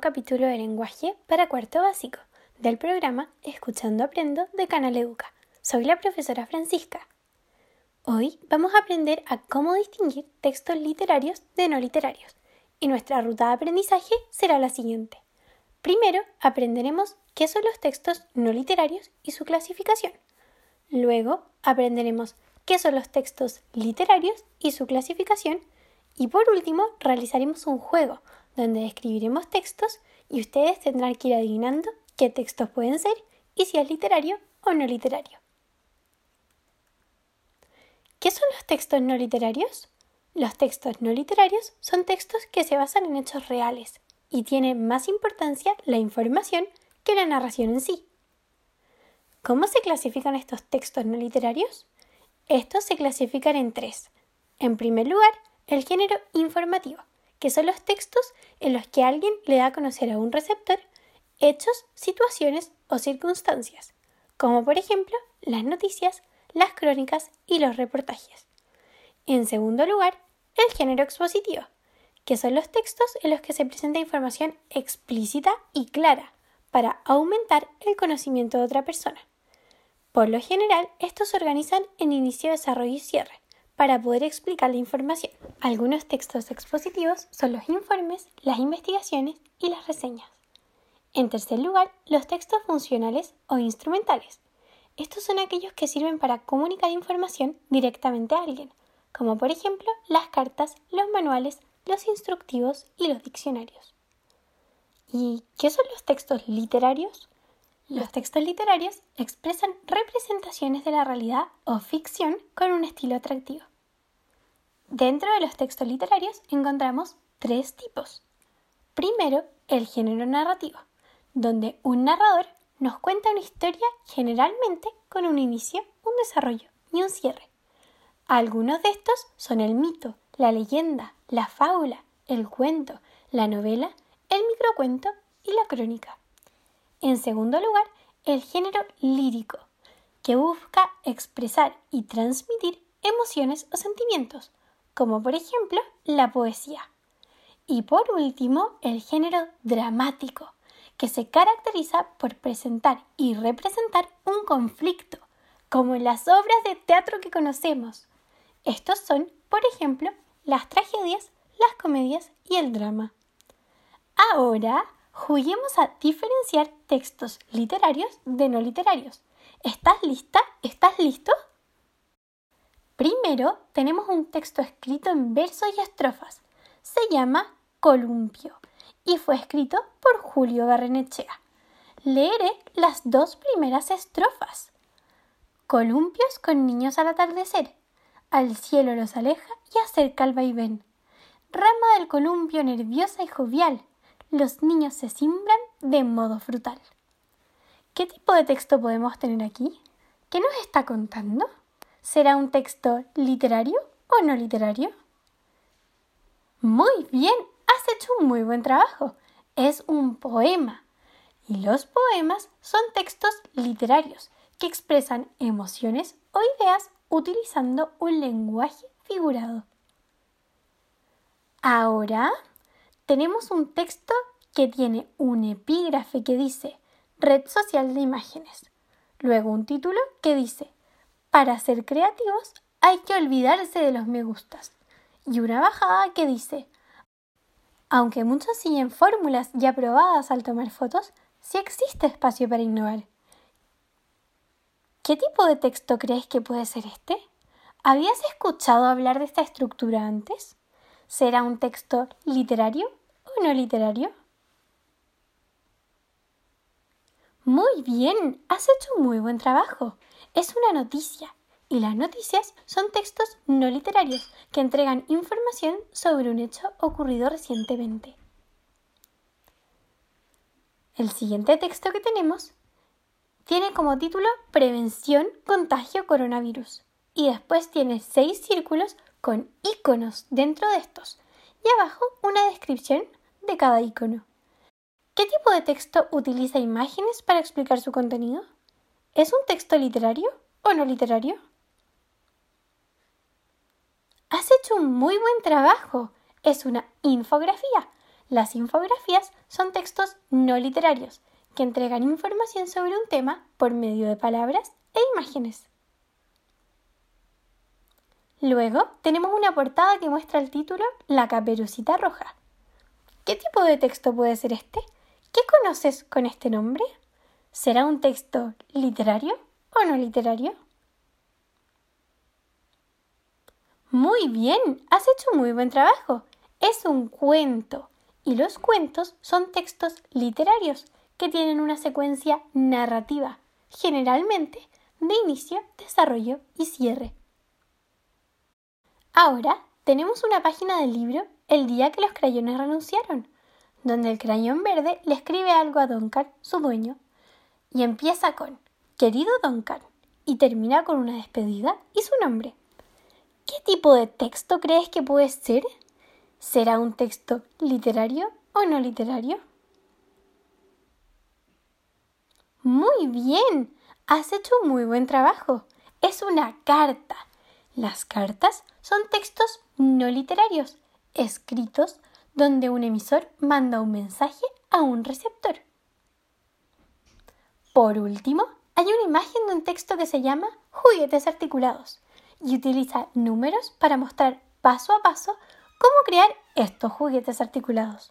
capítulo de lenguaje para cuarto básico del programa Escuchando Aprendo de Canal Educa. Soy la profesora Francisca. Hoy vamos a aprender a cómo distinguir textos literarios de no literarios y nuestra ruta de aprendizaje será la siguiente. Primero aprenderemos qué son los textos no literarios y su clasificación. Luego aprenderemos qué son los textos literarios y su clasificación. Y por último realizaremos un juego donde escribiremos textos y ustedes tendrán que ir adivinando qué textos pueden ser y si es literario o no literario. ¿Qué son los textos no literarios? Los textos no literarios son textos que se basan en hechos reales y tienen más importancia la información que la narración en sí. ¿Cómo se clasifican estos textos no literarios? Estos se clasifican en tres. En primer lugar, el género informativo, que son los textos en los que alguien le da a conocer a un receptor hechos, situaciones o circunstancias, como por ejemplo las noticias, las crónicas y los reportajes. En segundo lugar, el género expositivo, que son los textos en los que se presenta información explícita y clara para aumentar el conocimiento de otra persona. Por lo general, estos se organizan en inicio, desarrollo y cierre, para poder explicar la información. Algunos textos expositivos son los informes, las investigaciones y las reseñas. En tercer lugar, los textos funcionales o instrumentales. Estos son aquellos que sirven para comunicar información directamente a alguien, como por ejemplo las cartas, los manuales, los instructivos y los diccionarios. ¿Y qué son los textos literarios? Los textos literarios expresan representaciones de la realidad o ficción con un estilo atractivo. Dentro de los textos literarios encontramos tres tipos. Primero, el género narrativo, donde un narrador nos cuenta una historia generalmente con un inicio, un desarrollo y un cierre. Algunos de estos son el mito, la leyenda, la fábula, el cuento, la novela, el microcuento y la crónica. En segundo lugar, el género lírico, que busca expresar y transmitir emociones o sentimientos, como por ejemplo la poesía. Y por último, el género dramático, que se caracteriza por presentar y representar un conflicto, como en las obras de teatro que conocemos. Estos son, por ejemplo, las tragedias, las comedias y el drama. Ahora Juguemos a diferenciar textos literarios de no literarios. ¿Estás lista? ¿Estás listo? Primero tenemos un texto escrito en versos y estrofas. Se llama Columpio y fue escrito por Julio Barrenechea. Leeré las dos primeras estrofas. Columpios con niños al atardecer. Al cielo los aleja y acerca el vaivén. Rama del columpio nerviosa y jovial los niños se simbran de modo frutal. ¿Qué tipo de texto podemos tener aquí? ¿Qué nos está contando? ¿Será un texto literario o no literario? Muy bien, has hecho un muy buen trabajo. Es un poema. Y los poemas son textos literarios que expresan emociones o ideas utilizando un lenguaje figurado. Ahora tenemos un texto que tiene un epígrafe que dice Red social de imágenes. Luego un título que dice Para ser creativos hay que olvidarse de los me gustas. Y una bajada que dice Aunque muchos siguen fórmulas ya probadas al tomar fotos, sí existe espacio para innovar. ¿Qué tipo de texto crees que puede ser este? ¿Habías escuchado hablar de esta estructura antes? ¿Será un texto literario o no literario? Muy bien, has hecho un muy buen trabajo. Es una noticia y las noticias son textos no literarios que entregan información sobre un hecho ocurrido recientemente. El siguiente texto que tenemos tiene como título Prevención contagio coronavirus y después tiene seis círculos con iconos dentro de estos y abajo una descripción de cada icono. ¿Qué tipo de texto utiliza imágenes para explicar su contenido? ¿Es un texto literario o no literario? Has hecho un muy buen trabajo. Es una infografía. Las infografías son textos no literarios que entregan información sobre un tema por medio de palabras e imágenes. Luego tenemos una portada que muestra el título La caperucita roja. ¿Qué tipo de texto puede ser este? ¿Qué conoces con este nombre? ¿Será un texto literario o no literario? Muy bien, has hecho muy buen trabajo. Es un cuento y los cuentos son textos literarios que tienen una secuencia narrativa, generalmente de inicio, desarrollo y cierre. Ahora tenemos una página del libro El día que los crayones renunciaron, donde el crayón verde le escribe algo a Duncan, su dueño, y empieza con Querido Duncan y termina con una despedida y su nombre. ¿Qué tipo de texto crees que puede ser? ¿Será un texto literario o no literario? Muy bien, has hecho un muy buen trabajo. Es una carta. Las cartas son textos no literarios, escritos donde un emisor manda un mensaje a un receptor. Por último, hay una imagen de un texto que se llama juguetes articulados y utiliza números para mostrar paso a paso cómo crear estos juguetes articulados.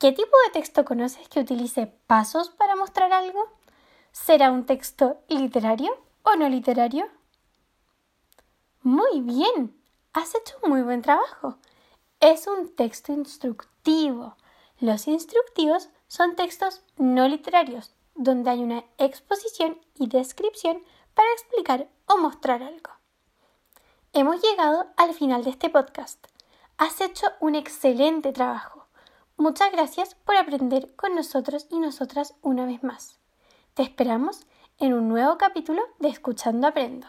¿Qué tipo de texto conoces que utilice pasos para mostrar algo? ¿Será un texto literario o no literario? Muy bien, has hecho un muy buen trabajo. Es un texto instructivo. Los instructivos son textos no literarios, donde hay una exposición y descripción para explicar o mostrar algo. Hemos llegado al final de este podcast. Has hecho un excelente trabajo. Muchas gracias por aprender con nosotros y nosotras una vez más. Te esperamos en un nuevo capítulo de Escuchando Aprendo.